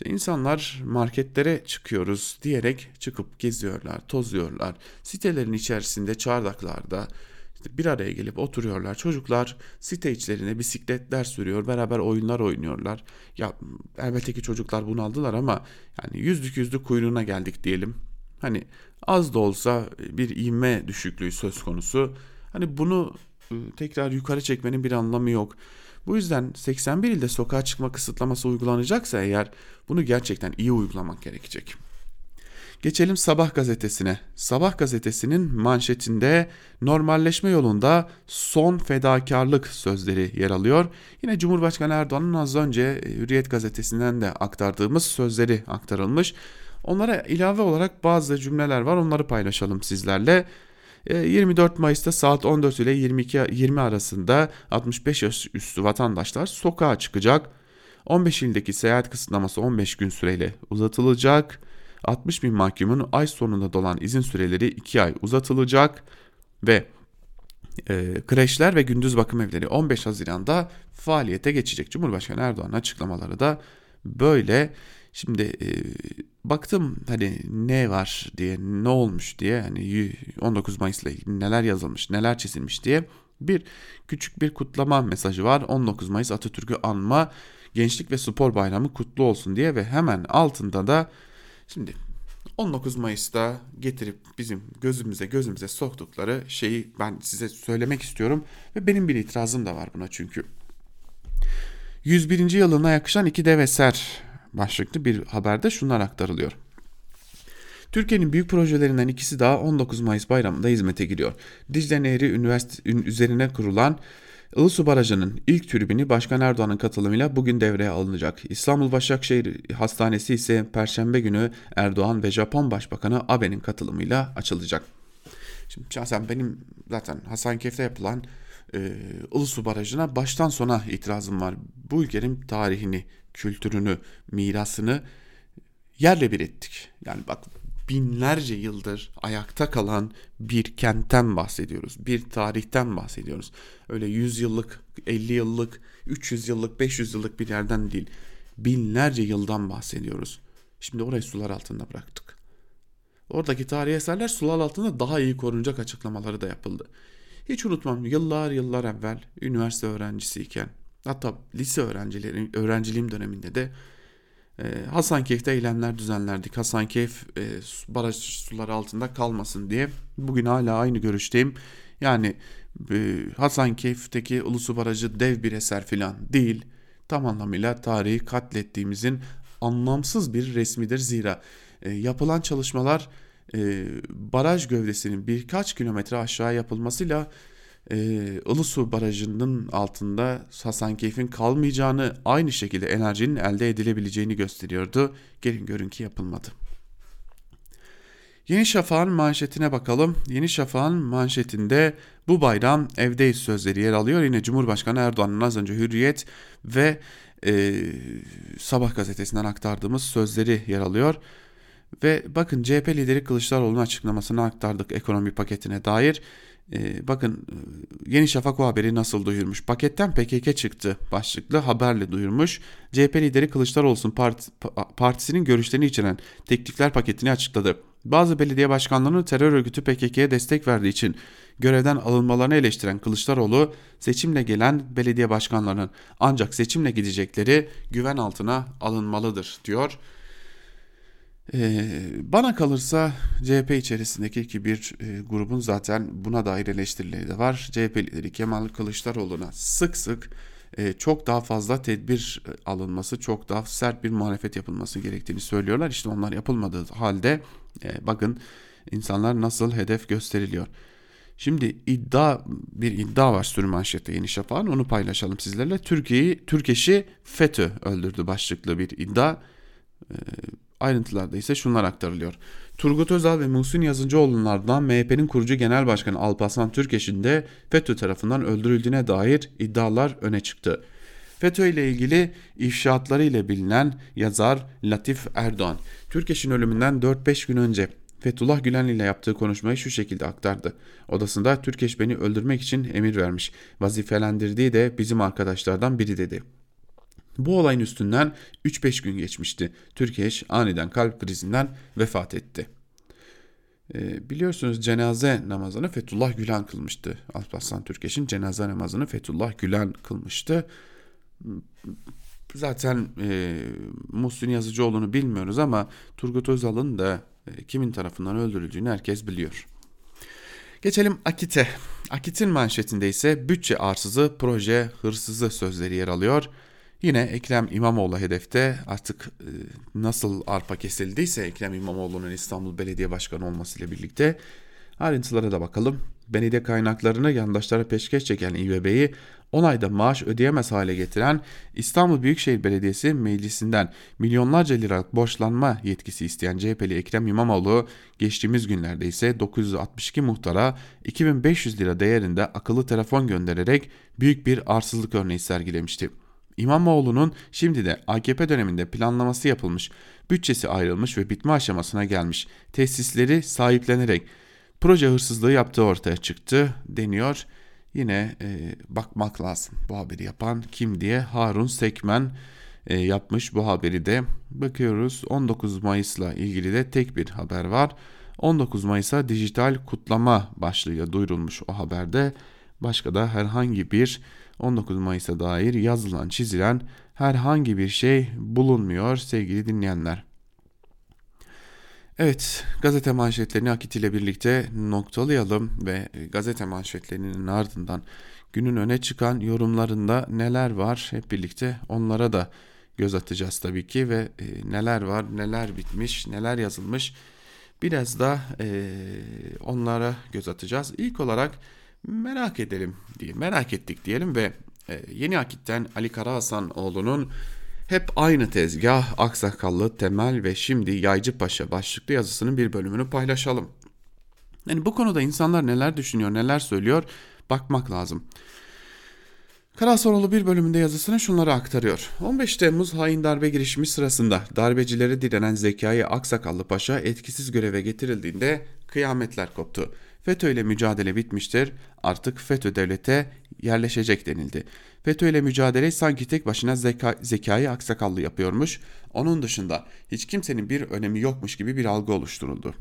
İşte insanlar marketlere çıkıyoruz diyerek çıkıp geziyorlar, tozuyorlar. Sitelerin içerisinde çardaklarda işte bir araya gelip oturuyorlar. Çocuklar site içlerine bisikletler sürüyor, beraber oyunlar oynuyorlar. Ya elbette ki çocuklar bunu aldılar ama yani yüzlük yüzlük kuyruğuna geldik diyelim. Hani az da olsa bir ivme düşüklüğü söz konusu. Hani bunu ıı, tekrar yukarı çekmenin bir anlamı yok. Bu yüzden 81 ilde sokağa çıkma kısıtlaması uygulanacaksa eğer bunu gerçekten iyi uygulamak gerekecek. Geçelim Sabah gazetesine. Sabah gazetesinin manşetinde normalleşme yolunda son fedakarlık sözleri yer alıyor. Yine Cumhurbaşkanı Erdoğan'ın az önce Hürriyet gazetesinden de aktardığımız sözleri aktarılmış. Onlara ilave olarak bazı cümleler var onları paylaşalım sizlerle. 24 e, Mayıs'ta saat 14 ile 22 20 arasında 65 yaş üstü vatandaşlar sokağa çıkacak. 15 ildeki seyahat kısıtlaması 15 gün süreyle uzatılacak. 60 bin mahkumun ay sonunda dolan izin süreleri 2 ay uzatılacak ve e, kreşler ve gündüz bakım evleri 15 Haziran'da faaliyete geçecek. Cumhurbaşkanı Erdoğan açıklamaları da böyle. Şimdi e, baktım hani ne var diye ne olmuş diye hani 19 Mayıs ile ilgili neler yazılmış neler çizilmiş diye bir küçük bir kutlama mesajı var. 19 Mayıs Atatürk'ü anma gençlik ve spor bayramı kutlu olsun diye ve hemen altında da şimdi 19 Mayıs'ta getirip bizim gözümüze gözümüze soktukları şeyi ben size söylemek istiyorum ve benim bir itirazım da var buna çünkü. 101. yılına yakışan iki dev eser başlıklı bir haberde şunlar aktarılıyor. Türkiye'nin büyük projelerinden ikisi daha 19 Mayıs bayramında hizmete giriyor. Dicle Nehri Üniversite üzerine kurulan Ilısu Barajı'nın ilk tribünü Başkan Erdoğan'ın katılımıyla bugün devreye alınacak. İstanbul Başakşehir Hastanesi ise Perşembe günü Erdoğan ve Japon Başbakanı Abe'nin katılımıyla açılacak. Şimdi şahsen benim zaten Hasankeyf'te yapılan e, Ilısu Barajı'na baştan sona itirazım var. Bu ülkenin tarihini, kültürünü, mirasını yerle bir ettik. Yani bak binlerce yıldır ayakta kalan bir kentten bahsediyoruz. Bir tarihten bahsediyoruz. Öyle 100 yıllık, 50 yıllık, 300 yıllık, 500 yıllık bir yerden değil. Binlerce yıldan bahsediyoruz. Şimdi orayı sular altında bıraktık. Oradaki tarihi eserler sular altında daha iyi korunacak açıklamaları da yapıldı. Hiç unutmam yıllar yıllar evvel üniversite öğrencisiyken hatta lise öğrencilerim öğrenciliğim döneminde de e, Hasankeyf'te eylemler düzenlerdik. Hasankeyf e, baraj suları altında kalmasın diye. Bugün hala aynı görüşteyim. Yani e, Hasankeyf'teki Ulusu Barajı dev bir eser filan değil. Tam anlamıyla tarihi katlettiğimizin anlamsız bir resmidir. Zira e, yapılan çalışmalar e, baraj gövdesinin birkaç kilometre aşağı yapılmasıyla e, Ilısu Barajı'nın altında Hasankeyf'in kalmayacağını aynı şekilde enerjinin elde edilebileceğini gösteriyordu. Gelin görün ki yapılmadı. Yeni Şafak'ın manşetine bakalım. Yeni Şafak'ın manşetinde bu bayram evdeyiz sözleri yer alıyor. Yine Cumhurbaşkanı Erdoğan'ın az önce Hürriyet ve e, Sabah gazetesinden aktardığımız sözleri yer alıyor. Ve bakın CHP lideri Kılıçdaroğlu'nun açıklamasını aktardık ekonomi paketine dair. Ee, bakın Yeni Şafak o haberi nasıl duyurmuş. Paketten PKK çıktı başlıklı haberle duyurmuş. CHP lideri Kılıçdaroğlu part, partisinin görüşlerini içeren teklifler paketini açıkladı. Bazı belediye başkanlarının terör örgütü PKK'ye destek verdiği için görevden alınmalarını eleştiren Kılıçdaroğlu seçimle gelen belediye başkanlarının ancak seçimle gidecekleri güven altına alınmalıdır diyor. Ee, bana kalırsa CHP içerisindeki ki bir e, grubun zaten buna dair eleştirileri de var. CHP lideri Kemal Kılıçdaroğlu'na sık sık e, çok daha fazla tedbir e, alınması, çok daha sert bir muhalefet yapılması gerektiğini söylüyorlar. İşte onlar yapılmadığı halde bakın insanlar nasıl hedef gösteriliyor. Şimdi iddia bir iddia var sürü manşette Yeni Şafak'ın onu paylaşalım sizlerle. Türkiye'yi Türk eşi FETÖ öldürdü başlıklı bir iddia. Ayrıntılarda ise şunlar aktarılıyor. Turgut Özal ve Muhsin Yazıcıoğlu'ndan MHP'nin kurucu genel başkanı Alparslan Türkeş'in de FETÖ tarafından öldürüldüğüne dair iddialar öne çıktı. FETÖ ile ilgili ifşaatları ile bilinen yazar Latif Erdoğan, Türkeş'in ölümünden 4-5 gün önce Fethullah Gülen ile yaptığı konuşmayı şu şekilde aktardı. Odasında Türkeş beni öldürmek için emir vermiş. Vazifelendirdiği de bizim arkadaşlardan biri dedi. Bu olayın üstünden 3-5 gün geçmişti. Türkeş aniden kalp krizinden vefat etti. E, biliyorsunuz cenaze namazını Fethullah Gülen kılmıştı. Alparslan Türkeş'in cenaze namazını Fethullah Gülen kılmıştı. Zaten e, Muhsin Yazıcıoğlu'nu bilmiyoruz ama Turgut Özal'ın da e, kimin tarafından öldürüldüğünü herkes biliyor. Geçelim Akit'e. Akit'in manşetinde ise bütçe arsızı, proje hırsızı sözleri yer alıyor. Yine Ekrem İmamoğlu hedefte artık e, nasıl arpa kesildiyse Ekrem İmamoğlu'nun İstanbul Belediye Başkanı olmasıyla birlikte ayrıntılara da bakalım. Belediye kaynaklarını yandaşlara peşkeş çeken İBB'yi 10 ayda maaş ödeyemez hale getiren İstanbul Büyükşehir Belediyesi meclisinden milyonlarca liralık borçlanma yetkisi isteyen CHP'li Ekrem İmamoğlu geçtiğimiz günlerde ise 962 muhtara 2500 lira değerinde akıllı telefon göndererek büyük bir arsızlık örneği sergilemişti. İmamoğlu'nun şimdi de AKP döneminde planlaması yapılmış, bütçesi ayrılmış ve bitme aşamasına gelmiş tesisleri sahiplenerek proje hırsızlığı yaptığı ortaya çıktı deniyor. Yine e, bakmak lazım bu haberi yapan kim diye Harun Sekmen e, yapmış bu haberi de bakıyoruz 19 Mayıs'la ilgili de tek bir haber var. 19 Mayıs'a dijital kutlama başlığıyla duyurulmuş o haberde başka da herhangi bir 19 Mayıs'a dair yazılan çizilen herhangi bir şey bulunmuyor sevgili dinleyenler. Evet, gazete manşetlerini Akit ile birlikte noktalayalım ve gazete manşetlerinin ardından günün öne çıkan yorumlarında neler var hep birlikte onlara da göz atacağız tabii ki ve e, neler var, neler bitmiş, neler yazılmış biraz da e, onlara göz atacağız. İlk olarak merak edelim diye merak ettik diyelim ve e, Yeni Akit'ten Ali Karahasanoğlu'nun hep aynı tezgah, aksakallı, temel ve şimdi Yaycı Paşa başlıklı yazısının bir bölümünü paylaşalım. Yani bu konuda insanlar neler düşünüyor, neler söylüyor bakmak lazım. Karasoroğlu bir bölümünde yazısını şunları aktarıyor. 15 Temmuz hain darbe girişimi sırasında darbecilere direnen Zekai Aksakallı Paşa etkisiz göreve getirildiğinde kıyametler koptu. FETÖ ile mücadele bitmiştir. Artık FETÖ devlete yerleşecek denildi. FETÖ ile mücadele sanki tek başına zeka, zekayı aksakallı yapıyormuş. Onun dışında hiç kimsenin bir önemi yokmuş gibi bir algı oluşturuldu.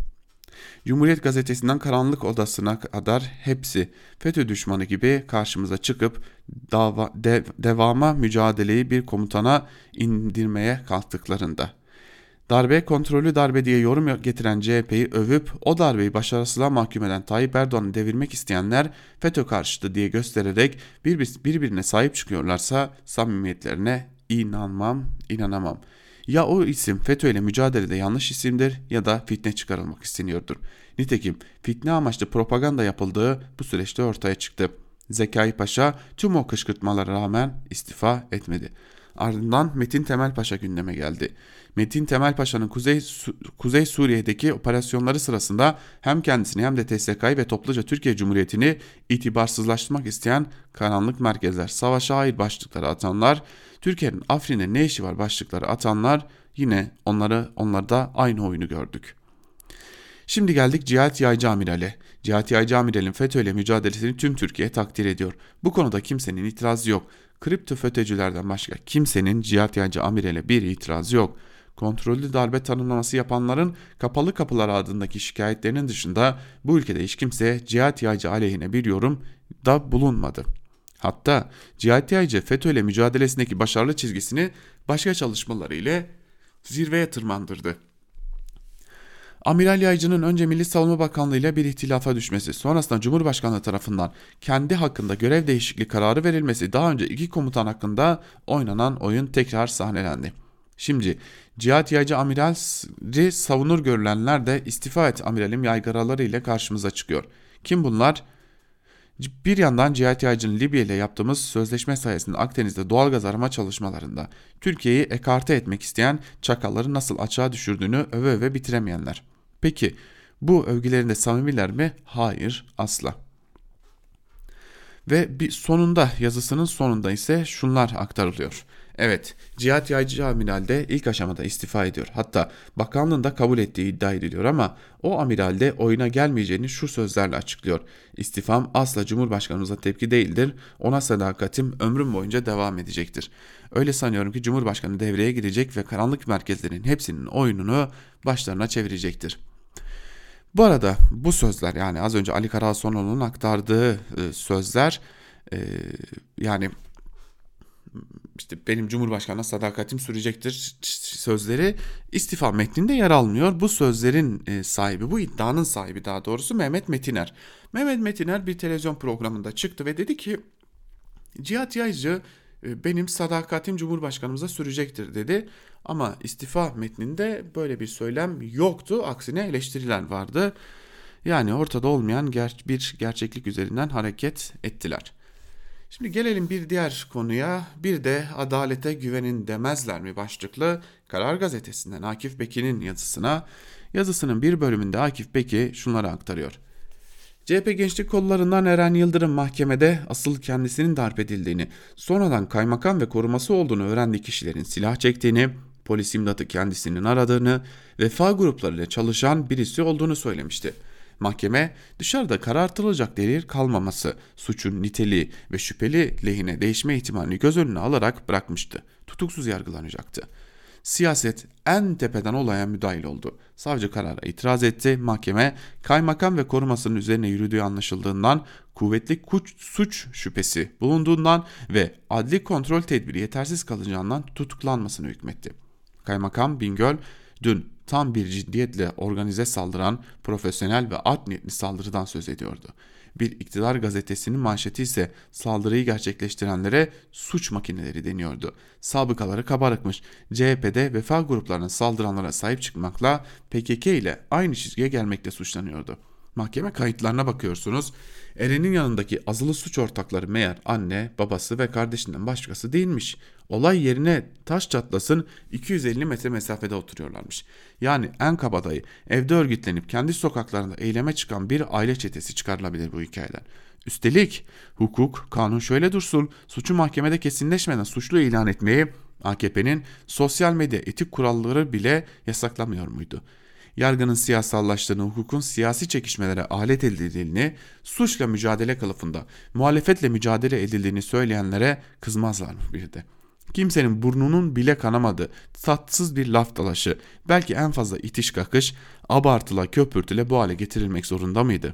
Cumhuriyet gazetesinden karanlık odasına kadar hepsi FETÖ düşmanı gibi karşımıza çıkıp dava, dev, devama mücadeleyi bir komutana indirmeye kalktıklarında Darbe kontrollü darbe diye yorum getiren CHP'yi övüp o darbeyi başarısızlığa mahkum eden Tayyip Erdoğan'ı devirmek isteyenler FETÖ karşıtı diye göstererek birbirine sahip çıkıyorlarsa samimiyetlerine inanmam, inanamam. Ya o isim FETÖ ile mücadelede yanlış isimdir ya da fitne çıkarılmak isteniyordur. Nitekim fitne amaçlı propaganda yapıldığı bu süreçte ortaya çıktı. Zekai Paşa tüm o kışkırtmalara rağmen istifa etmedi. Ardından Metin Temel Paşa gündeme geldi. Metin Temel Paşa'nın Kuzey, Kuzey Suriye'deki operasyonları sırasında hem kendisini hem de TSK'yı ve topluca Türkiye Cumhuriyeti'ni itibarsızlaştırmak isteyen karanlık merkezler, savaşa hayır başlıkları atanlar, Türkiye'nin Afrin'e ne işi var başlıkları atanlar yine onları onlarda aynı oyunu gördük. Şimdi geldik Cihat Yaycı Amiral'e. Cihat Yaycı Amiral'in FETÖ ile mücadelesini tüm Türkiye takdir ediyor. Bu konuda kimsenin itirazı yok. Kripto FETÖ'cülerden başka kimsenin Cihat Yaycı Amiral'e bir itirazı yok kontrollü darbe tanımlaması yapanların kapalı kapılar adındaki şikayetlerinin dışında bu ülkede hiç kimse Cihat Yaycı aleyhine bir yorum da bulunmadı. Hatta Cihat Yaycı FETÖ ile mücadelesindeki başarılı çizgisini başka çalışmaları ile zirveye tırmandırdı. Amiral Yaycı'nın önce Milli Savunma Bakanlığı ile bir ihtilafa düşmesi, sonrasında Cumhurbaşkanlığı tarafından kendi hakkında görev değişikliği kararı verilmesi daha önce iki komutan hakkında oynanan oyun tekrar sahnelendi. Şimdi Cihat Yaycı amirali savunur görülenler de istifa et amiralim yaygaraları ile karşımıza çıkıyor. Kim bunlar? Bir yandan Cihat Yaycı'nın Libya ile yaptığımız sözleşme sayesinde Akdeniz'de doğalgaz arama çalışmalarında Türkiye'yi ekarte etmek isteyen çakalları nasıl açığa düşürdüğünü öve öve bitiremeyenler. Peki bu övgülerinde samimiler mi? Hayır asla. Ve bir sonunda yazısının sonunda ise şunlar aktarılıyor. Evet, Cihat Yaycı Amiral'de ilk aşamada istifa ediyor. Hatta bakanlığın da kabul ettiği iddia ediliyor ama o amiralde oyuna gelmeyeceğini şu sözlerle açıklıyor. İstifam asla Cumhurbaşkanımıza tepki değildir. Ona sadakatim ömrüm boyunca devam edecektir. Öyle sanıyorum ki Cumhurbaşkanı devreye girecek ve karanlık merkezlerin hepsinin oyununu başlarına çevirecektir. Bu arada bu sözler yani az önce Ali Karasonoğlu'nun aktardığı e, sözler e, yani işte benim Cumhurbaşkanı'na sadakatim sürecektir sözleri istifa metninde yer almıyor. Bu sözlerin e, sahibi, bu iddianın sahibi daha doğrusu Mehmet Metiner. Mehmet Metiner bir televizyon programında çıktı ve dedi ki Cihat Yaycı benim sadakatim Cumhurbaşkanımıza sürecektir dedi. Ama istifa metninde böyle bir söylem yoktu. Aksine eleştiriler vardı. Yani ortada olmayan ger bir gerçeklik üzerinden hareket ettiler. Şimdi gelelim bir diğer konuya. Bir de adalete güvenin demezler mi başlıklı Karar Gazetesi'nden Akif Beki'nin yazısına. Yazısının bir bölümünde Akif Beki şunları aktarıyor. CHP Gençlik Kollarından Eren Yıldırım mahkemede asıl kendisinin darp edildiğini, sonradan kaymakam ve koruması olduğunu öğrendiği kişilerin silah çektiğini, polis imdatı kendisinin aradığını, vefa gruplarıyla çalışan birisi olduğunu söylemişti. Mahkeme dışarıda karartılacak delil kalmaması, suçun niteliği ve şüpheli lehine değişme ihtimalini göz önüne alarak bırakmıştı. Tutuksuz yargılanacaktı. Siyaset en tepeden olaya müdahil oldu. Savcı karara itiraz etti. Mahkeme kaymakam ve korumasının üzerine yürüdüğü anlaşıldığından kuvvetli kuç, suç şüphesi bulunduğundan ve adli kontrol tedbiri yetersiz kalacağından tutuklanmasını hükmetti. Kaymakam Bingöl dün tam bir ciddiyetle organize saldıran profesyonel ve art niyetli saldırıdan söz ediyordu. Bir iktidar gazetesinin manşeti ise saldırıyı gerçekleştirenlere suç makineleri deniyordu. Sabıkaları kabarıkmış. CHP'de vefa gruplarına saldıranlara sahip çıkmakla PKK ile aynı çizgiye gelmekle suçlanıyordu. Mahkeme kayıtlarına bakıyorsunuz. Eren'in yanındaki azılı suç ortakları meğer anne, babası ve kardeşinden başkası değilmiş. Olay yerine taş çatlasın 250 metre mesafede oturuyorlarmış. Yani en kabadayı evde örgütlenip kendi sokaklarında eyleme çıkan bir aile çetesi çıkarılabilir bu hikayeden. Üstelik hukuk, kanun şöyle dursun, suçu mahkemede kesinleşmeden suçlu ilan etmeyi AKP'nin sosyal medya etik kuralları bile yasaklamıyor muydu? Yargının siyasallaştığını, hukukun siyasi çekişmelere alet edildiğini, suçla mücadele kılıfında muhalefetle mücadele edildiğini söyleyenlere kızmazlar mı bir de? Kimsenin burnunun bile kanamadı, tatsız bir laf dalaşı, belki en fazla itiş kakış, abartıla köpürtüle bu hale getirilmek zorunda mıydı?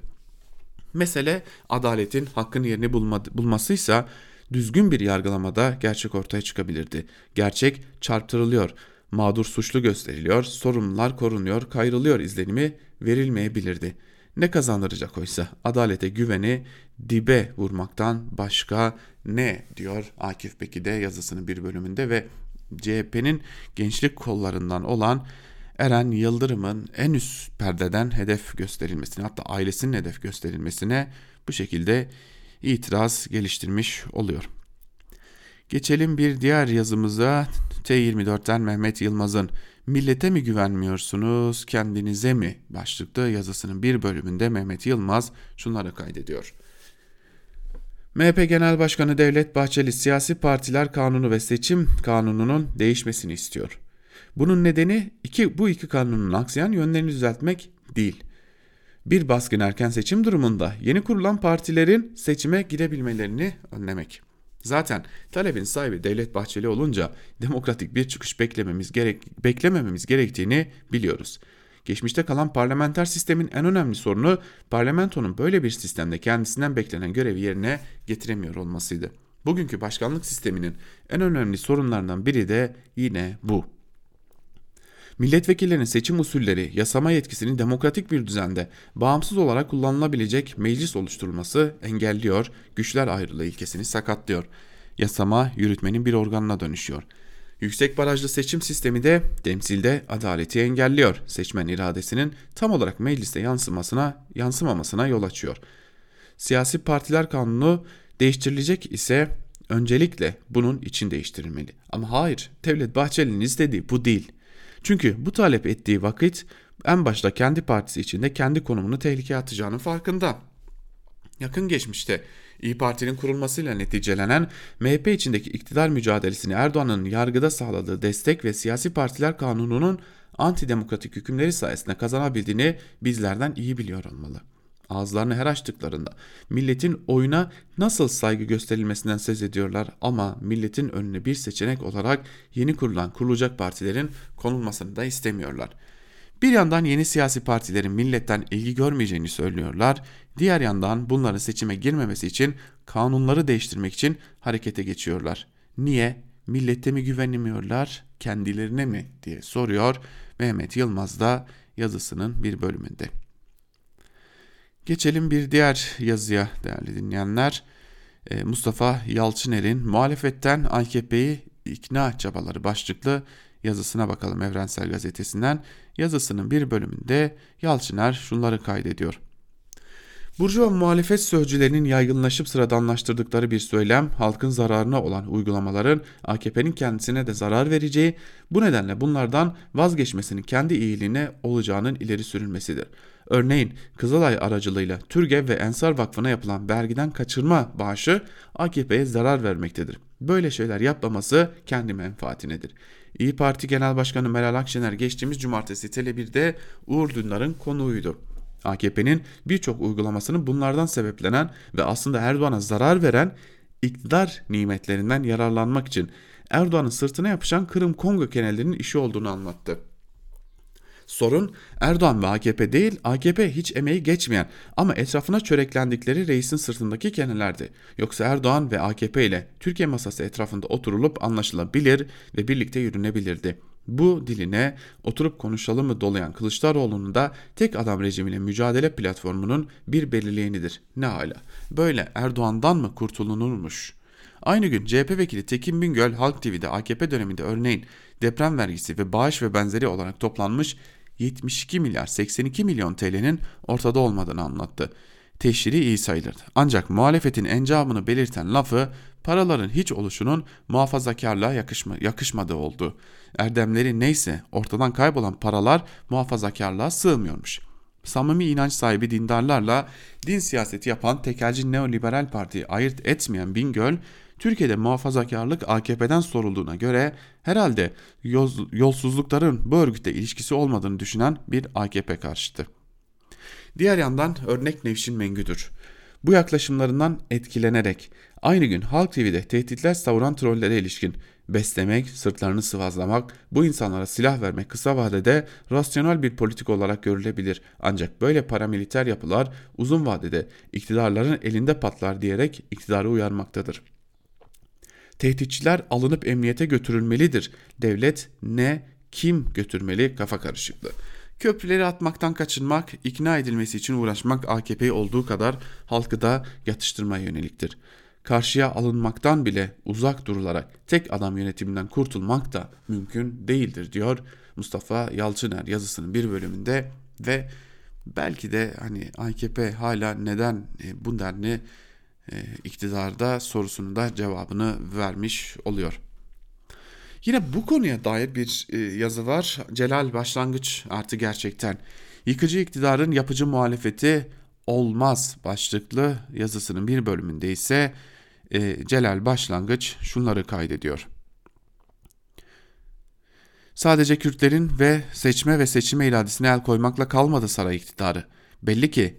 Mesele adaletin hakkın yerini bulma, bulmasıysa düzgün bir yargılamada gerçek ortaya çıkabilirdi. Gerçek çarptırılıyor, mağdur suçlu gösteriliyor, sorumlular korunuyor, kayrılıyor izlenimi verilmeyebilirdi. Ne kazandıracak oysa adalete güveni dibe vurmaktan başka ne diyor Akif Beki de yazısının bir bölümünde ve CHP'nin gençlik kollarından olan Eren Yıldırım'ın en üst perdeden hedef gösterilmesine hatta ailesinin hedef gösterilmesine bu şekilde itiraz geliştirmiş oluyor. Geçelim bir diğer yazımıza T24'ten Mehmet Yılmaz'ın Millete mi güvenmiyorsunuz kendinize mi başlıklı yazısının bir bölümünde Mehmet Yılmaz şunları kaydediyor. MHP Genel Başkanı Devlet Bahçeli siyasi partiler kanunu ve seçim kanununun değişmesini istiyor. Bunun nedeni iki, bu iki kanunun aksayan yönlerini düzeltmek değil. Bir baskın erken seçim durumunda yeni kurulan partilerin seçime girebilmelerini önlemek. Zaten talebin sahibi Devlet Bahçeli olunca demokratik bir çıkış beklememiz gerek beklemememiz gerektiğini biliyoruz. Geçmişte kalan parlamenter sistemin en önemli sorunu parlamentonun böyle bir sistemde kendisinden beklenen görevi yerine getiremiyor olmasıydı. Bugünkü başkanlık sisteminin en önemli sorunlarından biri de yine bu. Milletvekillerinin seçim usulleri, yasama yetkisinin demokratik bir düzende bağımsız olarak kullanılabilecek meclis oluşturulması engelliyor, güçler ayrılığı ilkesini sakatlıyor. Yasama yürütmenin bir organına dönüşüyor. Yüksek barajlı seçim sistemi de temsilde adaleti engelliyor. Seçmen iradesinin tam olarak mecliste yansımasına, yansımamasına yol açıyor. Siyasi partiler kanunu değiştirilecek ise öncelikle bunun için değiştirilmeli. Ama hayır, Devlet Bahçeli'nin istediği bu değil. Çünkü bu talep ettiği vakit en başta kendi partisi içinde kendi konumunu tehlikeye atacağının farkında. Yakın geçmişte İyi Parti'nin kurulmasıyla neticelenen MHP içindeki iktidar mücadelesini Erdoğan'ın yargıda sağladığı destek ve siyasi partiler kanununun antidemokratik hükümleri sayesinde kazanabildiğini bizlerden iyi biliyor olmalı. Ağızlarını her açtıklarında milletin oyuna nasıl saygı gösterilmesinden söz ediyorlar ama milletin önüne bir seçenek olarak yeni kurulan kurulacak partilerin konulmasını da istemiyorlar. Bir yandan yeni siyasi partilerin milletten ilgi görmeyeceğini söylüyorlar. Diğer yandan bunların seçime girmemesi için kanunları değiştirmek için harekete geçiyorlar. Niye? Millete mi güvenmiyorlar, kendilerine mi diye soruyor Mehmet Yılmaz da yazısının bir bölümünde. Geçelim bir diğer yazıya değerli dinleyenler. Ee, Mustafa Yalçıner'in muhalefetten AKP'yi ikna çabaları başlıklı yazısına bakalım Evrensel Gazetesi'nden. Yazısının bir bölümünde Yalçıner şunları kaydediyor. Burjuva muhalefet sözcülerinin yaygınlaşıp sıradanlaştırdıkları bir söylem, halkın zararına olan uygulamaların AKP'nin kendisine de zarar vereceği, bu nedenle bunlardan vazgeçmesinin kendi iyiliğine olacağının ileri sürülmesidir. Örneğin Kızılay aracılığıyla Türgev ve Ensar Vakfı'na yapılan vergiden kaçırma bağışı AKP'ye zarar vermektedir. Böyle şeyler yapmaması kendi menfaatinedir. İyi Parti Genel Başkanı Meral Akşener geçtiğimiz cumartesi Tele1'de Uğur Dündar'ın konuğuydu. AKP'nin birçok uygulamasının bunlardan sebeplenen ve aslında Erdoğan'a zarar veren iktidar nimetlerinden yararlanmak için Erdoğan'ın sırtına yapışan Kırım Kongo kenellerinin işi olduğunu anlattı. Sorun Erdoğan ve AKP değil, AKP hiç emeği geçmeyen ama etrafına çöreklendikleri reisin sırtındaki kenelerdi. Yoksa Erdoğan ve AKP ile Türkiye masası etrafında oturulup anlaşılabilir ve birlikte yürünebilirdi. Bu diline oturup konuşalım mı dolayan Kılıçdaroğlu'nun da tek adam rejimiyle mücadele platformunun bir belirleyenidir. Ne hala. Böyle Erdoğan'dan mı kurtulunurmuş? Aynı gün CHP vekili Tekin Bingöl Halk TV'de AKP döneminde örneğin deprem vergisi ve bağış ve benzeri olarak toplanmış 72 milyar 82 milyon TL'nin ortada olmadığını anlattı. Teşhiri iyi sayılırdı. Ancak muhalefetin encamını belirten lafı paraların hiç oluşunun muhafazakarlığa yakışma, yakışmadığı oldu. Erdemleri neyse ortadan kaybolan paralar muhafazakarlığa sığmıyormuş. Samimi inanç sahibi dindarlarla din siyaseti yapan tekelci neoliberal partiyi ayırt etmeyen Bingöl, Türkiye'de muhafazakarlık AKP'den sorulduğuna göre herhalde yolsuzlukların bu örgütle ilişkisi olmadığını düşünen bir AKP karşıtı. Diğer yandan örnek Nevşin Mengü'dür. Bu yaklaşımlarından etkilenerek aynı gün Halk TV'de tehditler savuran trollere ilişkin beslemek, sırtlarını sıvazlamak, bu insanlara silah vermek kısa vadede rasyonel bir politik olarak görülebilir. Ancak böyle paramiliter yapılar uzun vadede iktidarların elinde patlar diyerek iktidarı uyarmaktadır. Tehditçiler alınıp emniyete götürülmelidir. Devlet ne, kim götürmeli kafa karışıklığı. Köprüleri atmaktan kaçınmak, ikna edilmesi için uğraşmak AKP'yi olduğu kadar halkı da yatıştırmaya yöneliktir. Karşıya alınmaktan bile uzak durularak tek adam yönetiminden kurtulmak da mümkün değildir diyor Mustafa Yalçıner yazısının bir bölümünde ve belki de hani AKP hala neden e, bu denli iktidarda sorusunu da cevabını vermiş oluyor. Yine bu konuya dair bir e, yazı var. Celal Başlangıç artı gerçekten. Yıkıcı iktidarın yapıcı muhalefeti olmaz başlıklı yazısının bir bölümünde ise e, Celal Başlangıç şunları kaydediyor. Sadece Kürtlerin ve seçme ve seçime iradesine el koymakla kalmadı saray iktidarı. Belli ki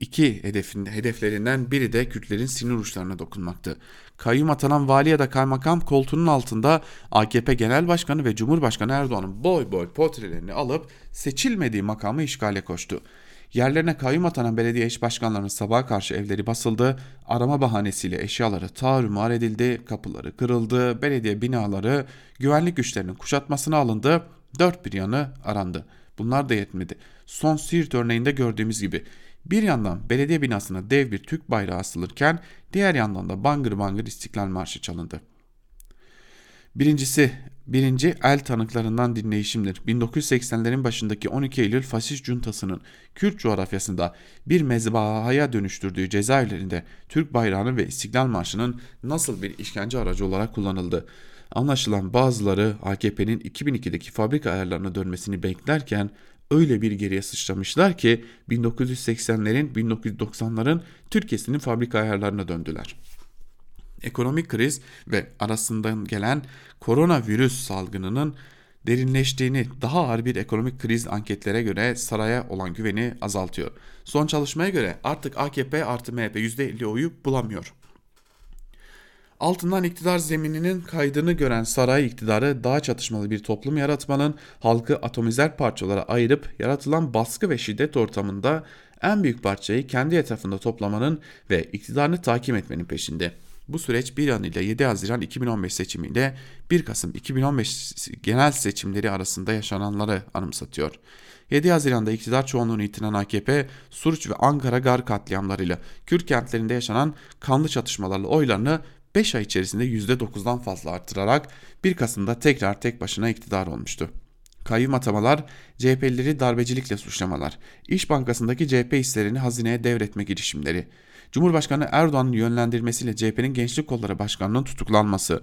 iki hedefin, hedeflerinden biri de Kürtlerin sinir uçlarına dokunmaktı. Kayyum atanan vali ya da kaymakam koltuğunun altında AKP Genel Başkanı ve Cumhurbaşkanı Erdoğan'ın boy boy portrelerini alıp seçilmediği makamı işgale koştu. Yerlerine kayyum atanan belediye eş başkanlarının sabaha karşı evleri basıldı, arama bahanesiyle eşyaları tarumar edildi, kapıları kırıldı, belediye binaları güvenlik güçlerinin kuşatmasına alındı, dört bir yanı arandı. Bunlar da yetmedi. Son Siirt örneğinde gördüğümüz gibi bir yandan belediye binasına dev bir Türk bayrağı asılırken diğer yandan da bangır bangır İstiklal Marşı çalındı. Birincisi birinci el tanıklarından dinleyişimdir. 1980'lerin başındaki 12 Eylül faşist cuntasının Kürt coğrafyasında bir mezbahaya dönüştürdüğü cezaevlerinde Türk bayrağının ve İstiklal Marşı'nın nasıl bir işkence aracı olarak kullanıldı. Anlaşılan bazıları AKP'nin 2002'deki fabrika ayarlarına dönmesini beklerken öyle bir geriye sıçramışlar ki 1980'lerin 1990'ların Türkiye'sinin fabrika ayarlarına döndüler. Ekonomik kriz ve arasından gelen koronavirüs salgınının derinleştiğini daha ağır bir ekonomik kriz anketlere göre saraya olan güveni azaltıyor. Son çalışmaya göre artık AKP artı MHP %50 oyu bulamıyor. Altından iktidar zemininin kaydını gören saray iktidarı daha çatışmalı bir toplum yaratmanın, halkı atomizer parçalara ayırıp yaratılan baskı ve şiddet ortamında en büyük parçayı kendi etrafında toplamanın ve iktidarını takip etmenin peşinde. Bu süreç bir an ile 7 Haziran 2015 seçimiyle 1 Kasım 2015 genel seçimleri arasında yaşananları anımsatıyor. 7 Haziran'da iktidar çoğunluğunu yitiren AKP, Suruç ve Ankara gar katliamlarıyla Kürt kentlerinde yaşanan kanlı çatışmalarla oylarını 5 ay içerisinde %9'dan fazla arttırarak 1 Kasım'da tekrar tek başına iktidar olmuştu. Kayyum atamalar, CHP'lileri darbecilikle suçlamalar, İş Bankası'ndaki CHP hislerini hazineye devretme girişimleri, Cumhurbaşkanı Erdoğan'ın yönlendirmesiyle CHP'nin Gençlik Kolları Başkanı'nın tutuklanması,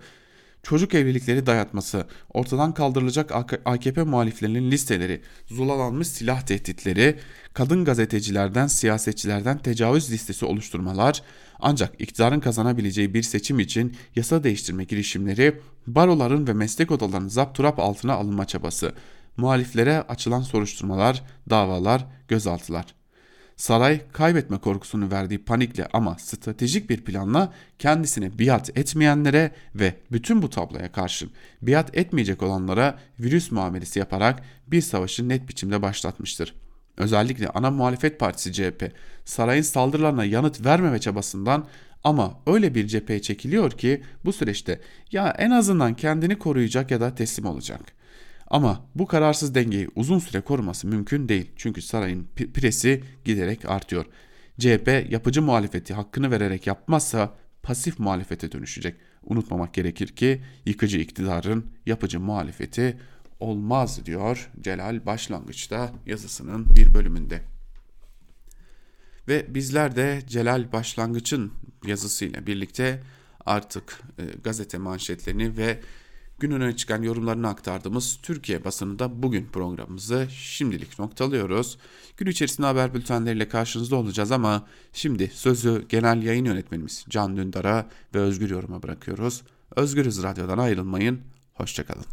çocuk evlilikleri dayatması, ortadan kaldırılacak AKP muhaliflerinin listeleri, zulalanmış silah tehditleri, kadın gazetecilerden, siyasetçilerden tecavüz listesi oluşturmalar, ancak iktidarın kazanabileceği bir seçim için yasa değiştirme girişimleri, baroların ve meslek odalarının zapturap altına alınma çabası, muhaliflere açılan soruşturmalar, davalar, gözaltılar. Saray kaybetme korkusunu verdiği panikle ama stratejik bir planla kendisine biat etmeyenlere ve bütün bu tabloya karşın biat etmeyecek olanlara virüs muamelesi yaparak bir savaşı net biçimde başlatmıştır. Özellikle ana muhalefet partisi CHP sarayın saldırılarına yanıt vermeme çabasından ama öyle bir cepheye çekiliyor ki bu süreçte ya en azından kendini koruyacak ya da teslim olacak. Ama bu kararsız dengeyi uzun süre koruması mümkün değil. Çünkü sarayın presi giderek artıyor. CHP yapıcı muhalefeti hakkını vererek yapmazsa pasif muhalefete dönüşecek. Unutmamak gerekir ki yıkıcı iktidarın yapıcı muhalefeti olmaz diyor Celal başlangıçta yazısının bir bölümünde. Ve bizler de Celal Başlangıç'ın yazısıyla birlikte artık e, gazete manşetlerini ve gün öne çıkan yorumlarını aktardığımız Türkiye basınında bugün programımızı şimdilik noktalıyoruz. Gün içerisinde haber bültenleriyle karşınızda olacağız ama şimdi sözü genel yayın yönetmenimiz Can Dündar'a ve Özgür Yorum'a bırakıyoruz. Özgürüz Radyo'dan ayrılmayın, hoşçakalın.